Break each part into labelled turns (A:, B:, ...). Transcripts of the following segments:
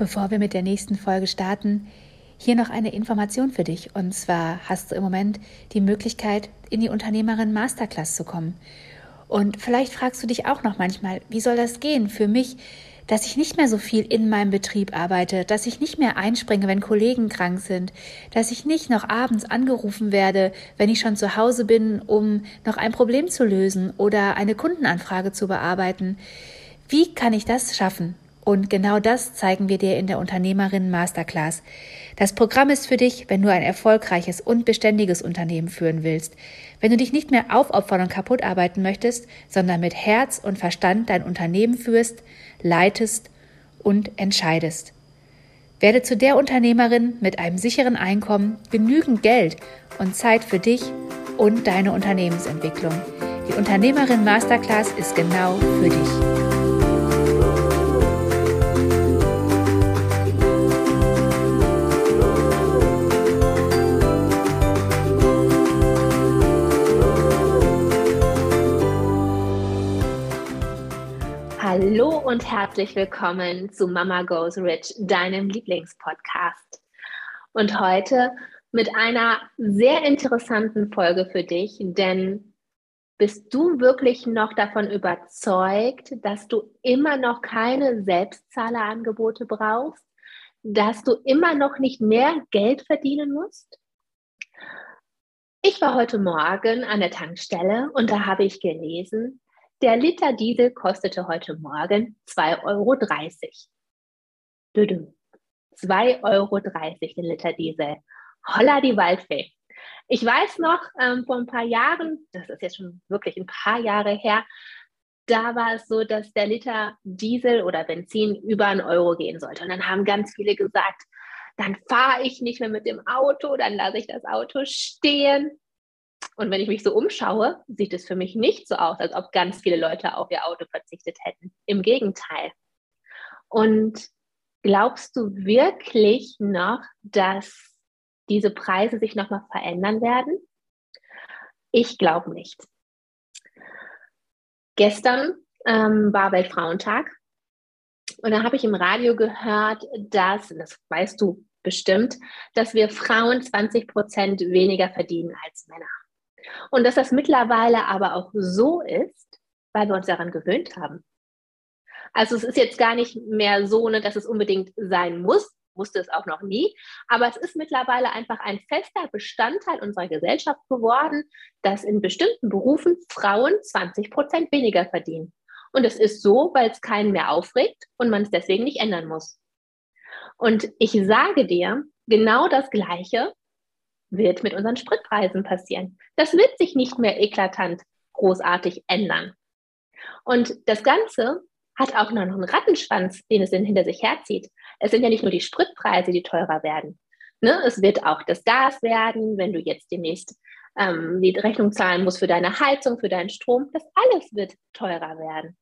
A: Bevor wir mit der nächsten Folge starten, hier noch eine Information für dich. Und zwar hast du im Moment die Möglichkeit, in die Unternehmerin Masterclass zu kommen. Und vielleicht fragst du dich auch noch manchmal, wie soll das gehen für mich, dass ich nicht mehr so viel in meinem Betrieb arbeite, dass ich nicht mehr einspringe, wenn Kollegen krank sind, dass ich nicht noch abends angerufen werde, wenn ich schon zu Hause bin, um noch ein Problem zu lösen oder eine Kundenanfrage zu bearbeiten. Wie kann ich das schaffen? Und genau das zeigen wir dir in der Unternehmerinnen Masterclass. Das Programm ist für dich, wenn du ein erfolgreiches und beständiges Unternehmen führen willst. Wenn du dich nicht mehr aufopfern und kaputt arbeiten möchtest, sondern mit Herz und Verstand dein Unternehmen führst, leitest und entscheidest. Werde zu der Unternehmerin mit einem sicheren Einkommen, genügend Geld und Zeit für dich und deine Unternehmensentwicklung. Die Unternehmerin Masterclass ist genau für dich.
B: Hallo und herzlich willkommen zu Mama Goes Rich, deinem Lieblingspodcast. Und heute mit einer sehr interessanten Folge für dich, denn bist du wirklich noch davon überzeugt, dass du immer noch keine Selbstzahlerangebote brauchst, dass du immer noch nicht mehr Geld verdienen musst? Ich war heute Morgen an der Tankstelle und da habe ich gelesen, der Liter Diesel kostete heute Morgen 2,30 Euro. 2,30 Euro der Liter Diesel. Holla die Waldfee. Ich weiß noch, ähm, vor ein paar Jahren, das ist jetzt schon wirklich ein paar Jahre her, da war es so, dass der Liter Diesel oder Benzin über einen Euro gehen sollte. Und dann haben ganz viele gesagt, dann fahre ich nicht mehr mit dem Auto, dann lasse ich das Auto stehen. Und wenn ich mich so umschaue, sieht es für mich nicht so aus, als ob ganz viele Leute auf ihr Auto verzichtet hätten. Im Gegenteil. Und glaubst du wirklich noch, dass diese Preise sich nochmal verändern werden? Ich glaube nicht. Gestern ähm, war Weltfrauentag und da habe ich im Radio gehört, dass, das weißt du bestimmt, dass wir Frauen 20 Prozent weniger verdienen als Männer. Und dass das mittlerweile aber auch so ist, weil wir uns daran gewöhnt haben. Also es ist jetzt gar nicht mehr so, ne, dass es unbedingt sein muss, wusste es auch noch nie, aber es ist mittlerweile einfach ein fester Bestandteil unserer Gesellschaft geworden, dass in bestimmten Berufen Frauen 20 Prozent weniger verdienen. Und es ist so, weil es keinen mehr aufregt und man es deswegen nicht ändern muss. Und ich sage dir, genau das Gleiche wird mit unseren Spritpreisen passieren. Das wird sich nicht mehr eklatant großartig ändern. Und das Ganze hat auch noch einen Rattenschwanz, den es hinter sich herzieht. Es sind ja nicht nur die Spritpreise, die teurer werden. Ne? Es wird auch das Gas werden, wenn du jetzt demnächst ähm, die Rechnung zahlen musst für deine Heizung, für deinen Strom. Das alles wird teurer werden.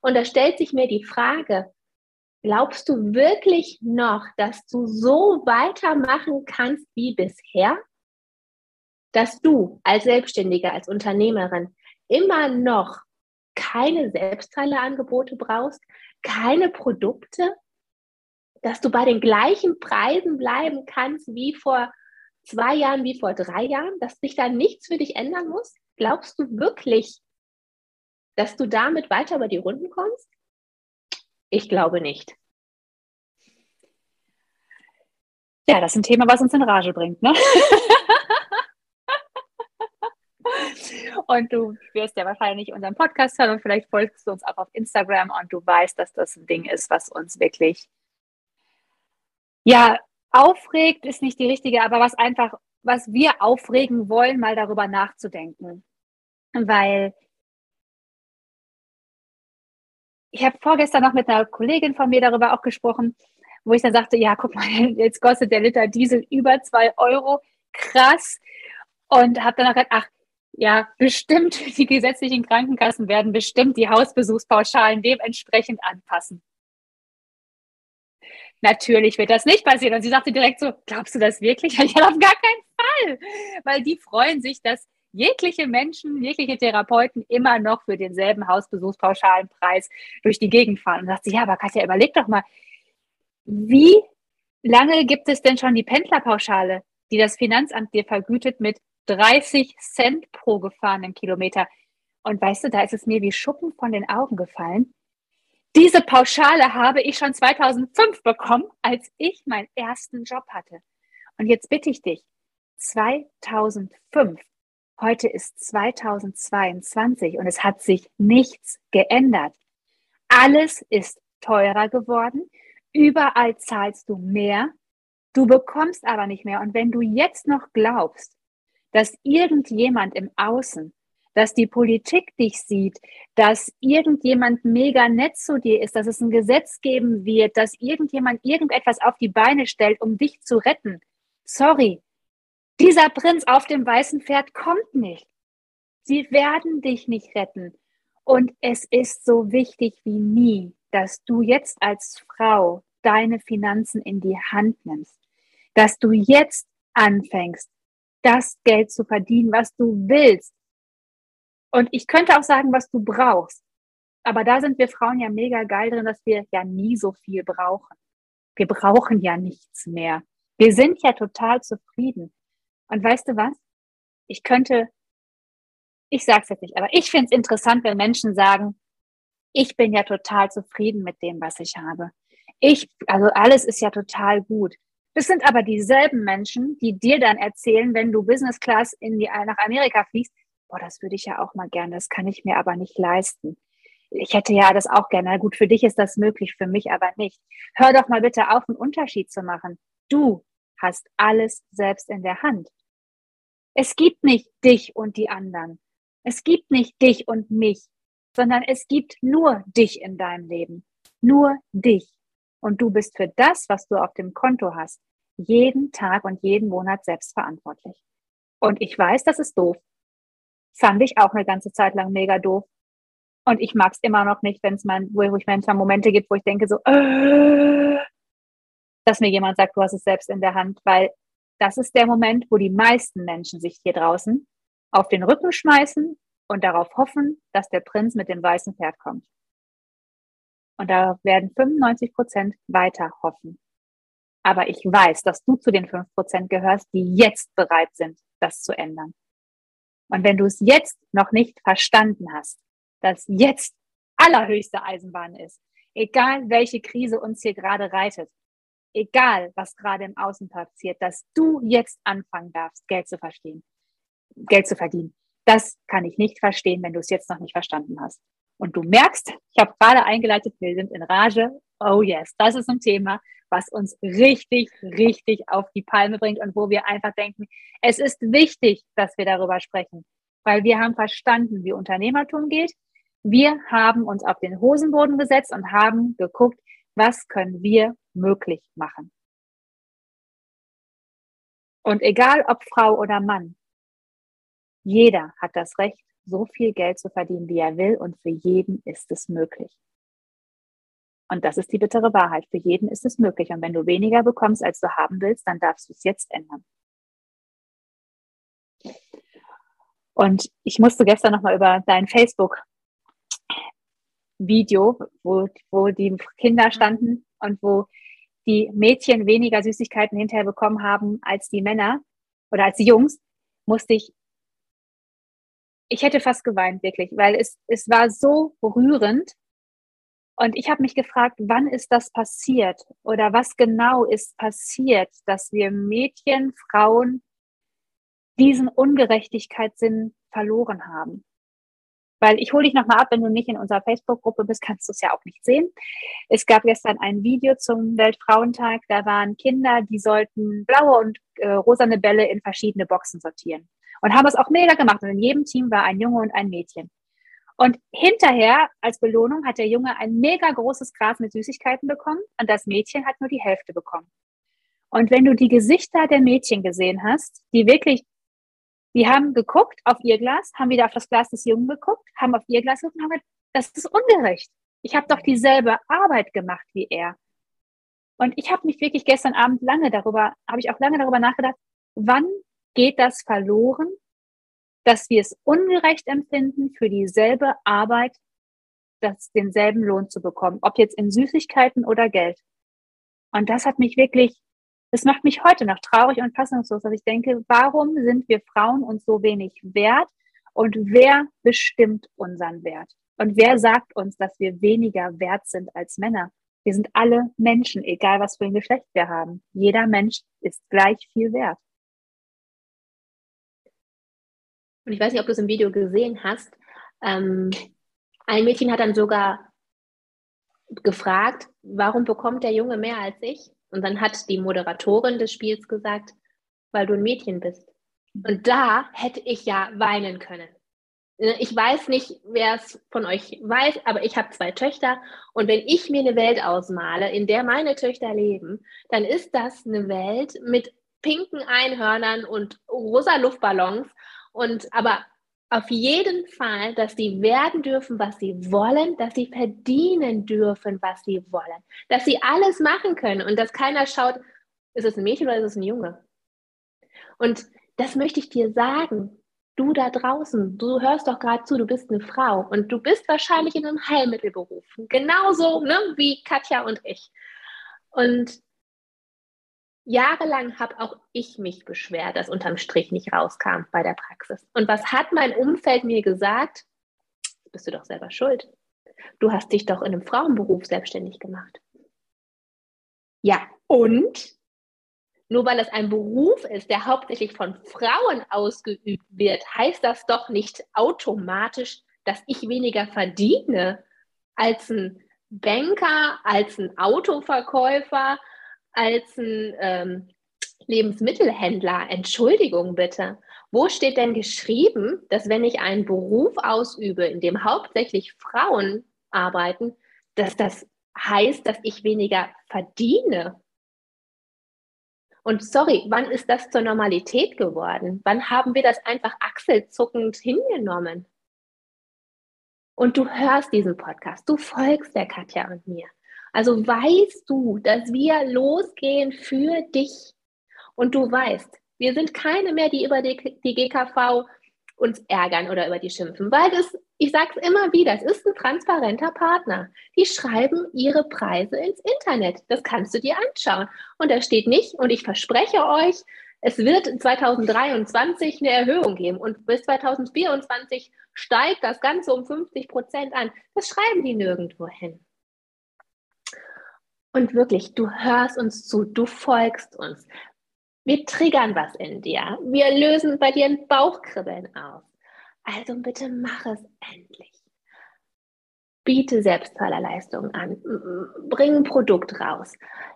B: Und da stellt sich mir die Frage, glaubst du wirklich noch, dass du so weitermachen kannst wie bisher? Dass du als Selbstständige, als Unternehmerin immer noch keine Selbstteilerangebote brauchst, keine Produkte, dass du bei den gleichen Preisen bleiben kannst wie vor zwei Jahren, wie vor drei Jahren, dass sich da nichts für dich ändern muss? Glaubst du wirklich, dass du damit weiter über die Runden kommst? Ich glaube nicht.
A: Ja, das ist ein Thema, was uns in Rage bringt, ne? Und du wirst ja wahrscheinlich unseren Podcast hören und vielleicht folgst du uns auch auf Instagram und du weißt, dass das ein Ding ist, was uns wirklich, ja, aufregt, ist nicht die richtige, aber was einfach was wir aufregen wollen, mal darüber nachzudenken. Weil ich habe vorgestern noch mit einer Kollegin von mir darüber auch gesprochen, wo ich dann sagte, ja, guck mal, jetzt kostet der Liter Diesel über zwei Euro. Krass. Und habe dann auch gesagt, ach, ja, bestimmt die gesetzlichen Krankenkassen werden bestimmt die Hausbesuchspauschalen dementsprechend anpassen. Natürlich wird das nicht passieren. Und sie sagte direkt so, glaubst du das wirklich? Ja, auf gar keinen Fall. Weil die freuen sich, dass jegliche Menschen, jegliche Therapeuten immer noch für denselben Hausbesuchspauschalen-Preis durch die Gegend fahren. Und sagt sie, ja, aber Katja, überleg doch mal, wie lange gibt es denn schon die Pendlerpauschale, die das Finanzamt dir vergütet mit 30 Cent pro gefahrenen Kilometer? Und weißt du, da ist es mir wie Schuppen von den Augen gefallen. Diese Pauschale habe ich schon 2005 bekommen, als ich meinen ersten Job hatte. Und jetzt bitte ich dich, 2005, heute ist 2022 und es hat sich nichts geändert. Alles ist teurer geworden. Überall zahlst du mehr, du bekommst aber nicht mehr. Und wenn du jetzt noch glaubst, dass irgendjemand im Außen, dass die Politik dich sieht, dass irgendjemand mega nett zu dir ist, dass es ein Gesetz geben wird, dass irgendjemand irgendetwas auf die Beine stellt, um dich zu retten. Sorry, dieser Prinz auf dem weißen Pferd kommt nicht. Sie werden dich nicht retten. Und es ist so wichtig wie nie, dass du jetzt als Frau deine Finanzen in die Hand nimmst, dass du jetzt anfängst, das Geld zu verdienen, was du willst. Und ich könnte auch sagen, was du brauchst. Aber da sind wir Frauen ja mega geil drin, dass wir ja nie so viel brauchen. Wir brauchen ja nichts mehr. Wir sind ja total zufrieden. Und weißt du was? Ich könnte, ich sag's jetzt nicht, aber ich finde es interessant, wenn Menschen sagen, ich bin ja total zufrieden mit dem, was ich habe. Ich, also alles ist ja total gut. Das sind aber dieselben Menschen, die dir dann erzählen, wenn du Business Class in die, nach Amerika fliegst, boah, das würde ich ja auch mal gerne, das kann ich mir aber nicht leisten. Ich hätte ja das auch gerne. gut, für dich ist das möglich, für mich aber nicht. Hör doch mal bitte auf, einen Unterschied zu machen. Du hast alles selbst in der Hand. Es gibt nicht dich und die anderen. Es gibt nicht dich und mich sondern es gibt nur dich in deinem Leben. Nur dich. Und du bist für das, was du auf dem Konto hast, jeden Tag und jeden Monat selbst verantwortlich. Und ich weiß, das ist doof. Fand ich auch eine ganze Zeit lang mega doof. Und ich mag es immer noch nicht, wenn es mal, wo ich manchmal Momente gibt, wo ich denke so, äh, dass mir jemand sagt, du hast es selbst in der Hand, weil das ist der Moment, wo die meisten Menschen sich hier draußen auf den Rücken schmeißen und darauf hoffen, dass der Prinz mit dem weißen Pferd kommt. Und da werden 95 Prozent weiter hoffen. Aber ich weiß, dass du zu den 5 Prozent gehörst, die jetzt bereit sind, das zu ändern. Und wenn du es jetzt noch nicht verstanden hast, dass jetzt allerhöchste Eisenbahn ist, egal welche Krise uns hier gerade reitet, egal was gerade im Außen passiert, dass du jetzt anfangen darfst, Geld zu verstehen, Geld zu verdienen. Das kann ich nicht verstehen, wenn du es jetzt noch nicht verstanden hast. Und du merkst, ich habe gerade eingeleitet, wir sind in Rage. Oh yes, das ist ein Thema, was uns richtig, richtig auf die Palme bringt und wo wir einfach denken, es ist wichtig, dass wir darüber sprechen, weil wir haben verstanden, wie Unternehmertum geht. Wir haben uns auf den Hosenboden gesetzt und haben geguckt, was können wir möglich machen. Und egal ob Frau oder Mann, jeder hat das Recht, so viel Geld zu verdienen, wie er will, und für jeden ist es möglich. Und das ist die bittere Wahrheit. Für jeden ist es möglich. Und wenn du weniger bekommst, als du haben willst, dann darfst du es jetzt ändern. Und ich musste gestern nochmal über dein Facebook-Video, wo, wo die Kinder standen und wo die Mädchen weniger Süßigkeiten hinterher bekommen haben als die Männer oder als die Jungs, musste ich ich hätte fast geweint, wirklich, weil es, es war so rührend. Und ich habe mich gefragt, wann ist das passiert oder was genau ist passiert, dass wir Mädchen, Frauen diesen Ungerechtigkeitssinn verloren haben. Weil ich hole dich nochmal ab, wenn du nicht in unserer Facebook-Gruppe bist, kannst du es ja auch nicht sehen. Es gab gestern ein Video zum Weltfrauentag. Da waren Kinder, die sollten blaue und äh, rosane Bälle in verschiedene Boxen sortieren. Und haben es auch mega gemacht. Und in jedem Team war ein Junge und ein Mädchen. Und hinterher, als Belohnung, hat der Junge ein mega großes Gras mit Süßigkeiten bekommen und das Mädchen hat nur die Hälfte bekommen. Und wenn du die Gesichter der Mädchen gesehen hast, die wirklich, die haben geguckt auf ihr Glas, haben wieder auf das Glas des Jungen geguckt, haben auf ihr Glas geguckt und haben gesagt, das ist ungerecht. Ich habe doch dieselbe Arbeit gemacht wie er. Und ich habe mich wirklich gestern Abend lange darüber, habe ich auch lange darüber nachgedacht, wann geht das verloren, dass wir es ungerecht empfinden, für dieselbe Arbeit das, denselben Lohn zu bekommen, ob jetzt in Süßigkeiten oder Geld. Und das hat mich wirklich, das macht mich heute noch traurig und fassungslos, dass ich denke, warum sind wir Frauen uns so wenig wert und wer bestimmt unseren Wert? Und wer sagt uns, dass wir weniger wert sind als Männer? Wir sind alle Menschen, egal was für ein Geschlecht wir haben. Jeder Mensch ist gleich viel wert.
B: Und ich weiß nicht, ob du es im Video gesehen hast. Ähm, ein Mädchen hat dann sogar gefragt, warum bekommt der Junge mehr als ich? Und dann hat die Moderatorin des Spiels gesagt, weil du ein Mädchen bist. Und da hätte ich ja weinen können. Ich weiß nicht, wer es von euch weiß, aber ich habe zwei Töchter. Und wenn ich mir eine Welt ausmale, in der meine Töchter leben, dann ist das eine Welt mit pinken Einhörnern und rosa Luftballons und aber auf jeden Fall, dass sie werden dürfen, was sie wollen, dass sie verdienen dürfen, was sie wollen, dass sie alles machen können und dass keiner schaut, ist es ein Mädchen oder ist es ein Junge? Und das möchte ich dir sagen. Du da draußen, du hörst doch gerade zu, du bist eine Frau und du bist wahrscheinlich in einem Heilmittelberuf. Genauso ne, wie Katja und ich. Und jahrelang habe auch ich mich beschwert, dass unterm Strich nicht rauskam bei der Praxis. Und was hat mein Umfeld mir gesagt? Bist du doch selber schuld. Du hast dich doch in einem Frauenberuf selbstständig gemacht. Ja, und? Nur weil es ein Beruf ist, der hauptsächlich von Frauen ausgeübt wird, heißt das doch nicht automatisch, dass ich weniger verdiene als ein Banker, als ein Autoverkäufer, als ein ähm, Lebensmittelhändler. Entschuldigung bitte. Wo steht denn geschrieben, dass wenn ich einen Beruf ausübe, in dem hauptsächlich Frauen arbeiten, dass das heißt, dass ich weniger verdiene? Und sorry, wann ist das zur Normalität geworden? Wann haben wir das einfach achselzuckend hingenommen? Und du hörst diesen Podcast, du folgst der Katja und mir. Also weißt du, dass wir losgehen für dich. Und du weißt, wir sind keine mehr, die über die, die GKV uns ärgern oder über die schimpfen, weil das, ich sage es immer wieder, es ist ein transparenter Partner. Die schreiben ihre Preise ins Internet. Das kannst du dir anschauen. Und da steht nicht, und ich verspreche euch, es wird 2023 eine Erhöhung geben und bis 2024 steigt das Ganze um 50 Prozent an. Das schreiben die nirgendwo hin. Und wirklich, du hörst uns zu, du folgst uns. Wir triggern was in dir. Wir lösen bei dir ein Bauchkribbeln aus. Also bitte mach es endlich. Biete Selbstzahlerleistungen an. Bring ein Produkt raus.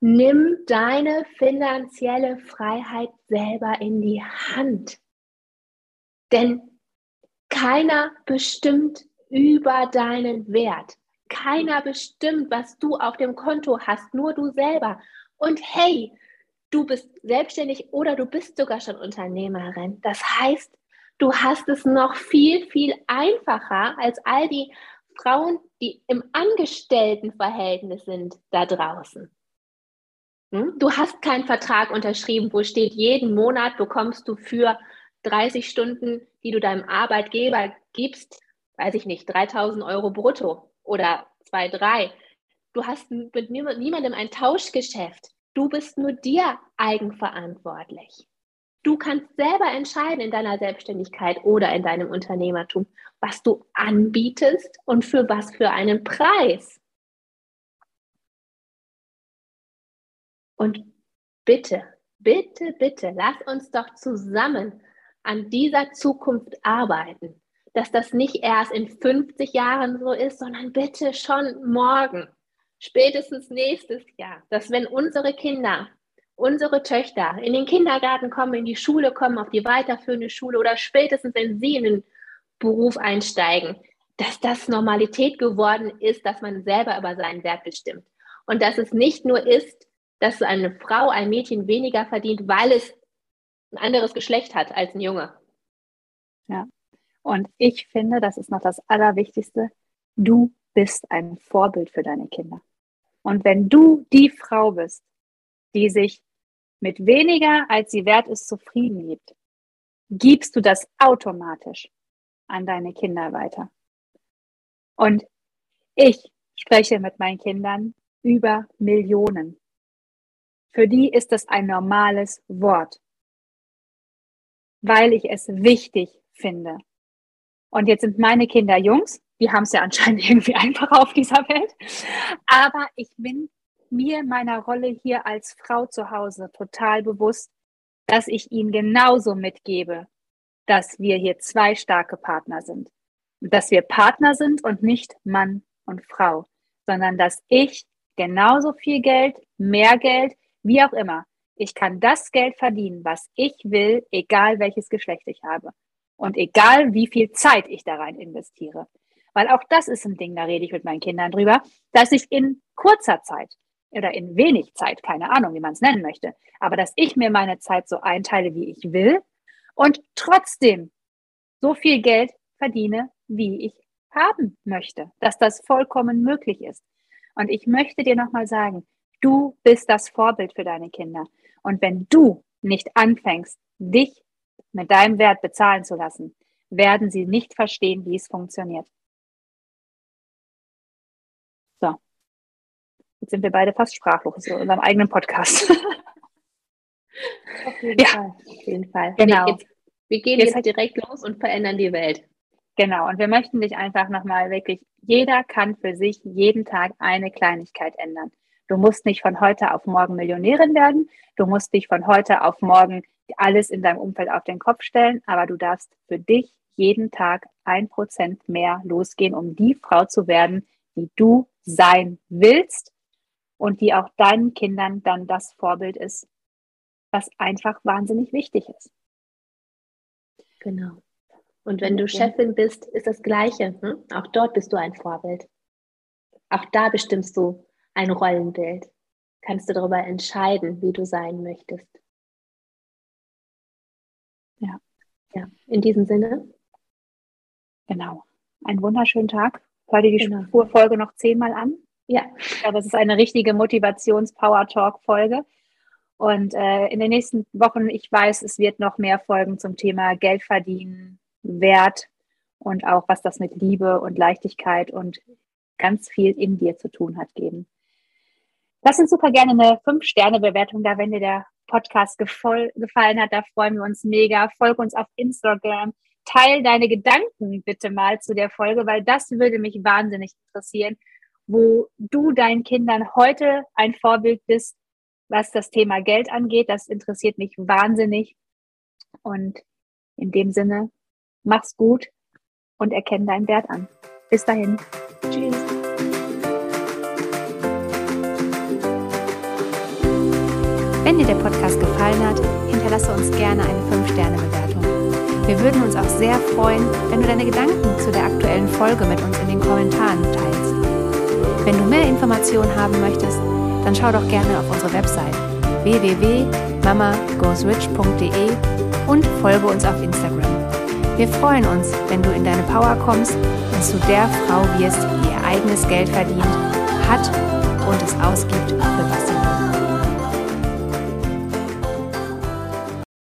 B: Nimm deine finanzielle Freiheit selber in die Hand. Denn keiner bestimmt über deinen Wert. Keiner bestimmt, was du auf dem Konto hast, nur du selber. Und hey, du bist selbstständig oder du bist sogar schon Unternehmerin. Das heißt, du hast es noch viel, viel einfacher als all die Frauen, die im Angestelltenverhältnis sind da draußen. Hm? Du hast keinen Vertrag unterschrieben, wo steht, jeden Monat bekommst du für 30 Stunden, die du deinem Arbeitgeber gibst, weiß ich nicht, 3000 Euro brutto oder zwei, drei. Du hast mit niemandem ein Tauschgeschäft. Du bist nur dir eigenverantwortlich. Du kannst selber entscheiden in deiner Selbstständigkeit oder in deinem Unternehmertum, was du anbietest und für was für einen Preis. Und bitte, bitte, bitte, lass uns doch zusammen an dieser Zukunft arbeiten. Dass das nicht erst in 50 Jahren so ist, sondern bitte schon morgen, spätestens nächstes Jahr, dass wenn unsere Kinder, unsere Töchter in den Kindergarten kommen, in die Schule kommen, auf die weiterführende Schule oder spätestens wenn sie in den Beruf einsteigen, dass das Normalität geworden ist, dass man selber über seinen Wert bestimmt. Und dass es nicht nur ist, dass eine Frau, ein Mädchen weniger verdient, weil es ein anderes Geschlecht hat als ein Junge.
A: Ja. Und ich finde, das ist noch das Allerwichtigste. Du bist ein Vorbild für deine Kinder. Und wenn du die Frau bist, die sich mit weniger, als sie wert ist, zufrieden gibt, gibst du das automatisch an deine Kinder weiter. Und ich spreche mit meinen Kindern über Millionen. Für die ist das ein normales Wort, weil ich es wichtig finde. Und jetzt sind meine Kinder Jungs, die haben es ja anscheinend irgendwie einfacher auf dieser Welt. Aber ich bin mir meiner Rolle hier als Frau zu Hause total bewusst, dass ich ihnen genauso mitgebe, dass wir hier zwei starke Partner sind. Dass wir Partner sind und nicht Mann und Frau, sondern dass ich genauso viel Geld, mehr Geld, wie auch immer, ich kann das Geld verdienen, was ich will, egal welches Geschlecht ich habe. Und egal wie viel Zeit ich da rein investiere. Weil auch das ist ein Ding, da rede ich mit meinen Kindern drüber, dass ich in kurzer Zeit oder in wenig Zeit, keine Ahnung, wie man es nennen möchte, aber dass ich mir meine Zeit so einteile, wie ich will und trotzdem so viel Geld verdiene, wie ich haben möchte, dass das vollkommen möglich ist. Und ich möchte dir nochmal sagen, du bist das Vorbild für deine Kinder. Und wenn du nicht anfängst, dich mit deinem Wert bezahlen zu lassen, werden sie nicht verstehen, wie es funktioniert. So. Jetzt sind wir beide fast sprachlos in unserem eigenen Podcast.
B: Auf jeden ja. Fall. Auf jeden Fall. Genau. Nee, jetzt, wir gehen jetzt, jetzt direkt los und verändern die Welt.
A: Genau. Und wir möchten dich einfach nochmal wirklich, jeder kann für sich jeden Tag eine Kleinigkeit ändern. Du musst nicht von heute auf morgen Millionärin werden. Du musst dich von heute auf morgen alles in deinem Umfeld auf den Kopf stellen, aber du darfst für dich jeden Tag ein Prozent mehr losgehen, um die Frau zu werden, die du sein willst und die auch deinen Kindern dann das Vorbild ist, was einfach wahnsinnig wichtig ist.
B: Genau. Und wenn du Chefin bist, ist das Gleiche. Hm? Auch dort bist du ein Vorbild. Auch da bestimmst du ein Rollenbild. Kannst du darüber entscheiden, wie du sein möchtest. Ja, in diesem Sinne.
A: Genau. Einen wunderschönen Tag. Hör dir die genau. Folge noch zehnmal an. Ja. ja. Das ist eine richtige Motivations-Power-Talk-Folge. Und äh, in den nächsten Wochen, ich weiß, es wird noch mehr Folgen zum Thema Geld verdienen, Wert und auch was das mit Liebe und Leichtigkeit und ganz viel in dir zu tun hat geben. Lass uns super gerne eine 5-Sterne-Bewertung da, wenn dir der Podcast gefallen hat. Da freuen wir uns mega. Folge uns auf Instagram. Teil deine Gedanken bitte mal zu der Folge, weil das würde mich wahnsinnig interessieren, wo du deinen Kindern heute ein Vorbild bist, was das Thema Geld angeht. Das interessiert mich wahnsinnig. Und in dem Sinne, mach's gut und erkenne deinen Wert an. Bis dahin. Tschüss.
C: Wenn dir der Podcast gefallen hat, hinterlasse uns gerne eine 5-Sterne-Bewertung. Wir würden uns auch sehr freuen, wenn du deine Gedanken zu der aktuellen Folge mit uns in den Kommentaren teilst. Wenn du mehr Informationen haben möchtest, dann schau doch gerne auf unsere Website www.mamagoesrich.de und folge uns auf Instagram. Wir freuen uns, wenn du in deine Power kommst und zu der Frau wirst, die ihr eigenes Geld verdient, hat und es ausgibt,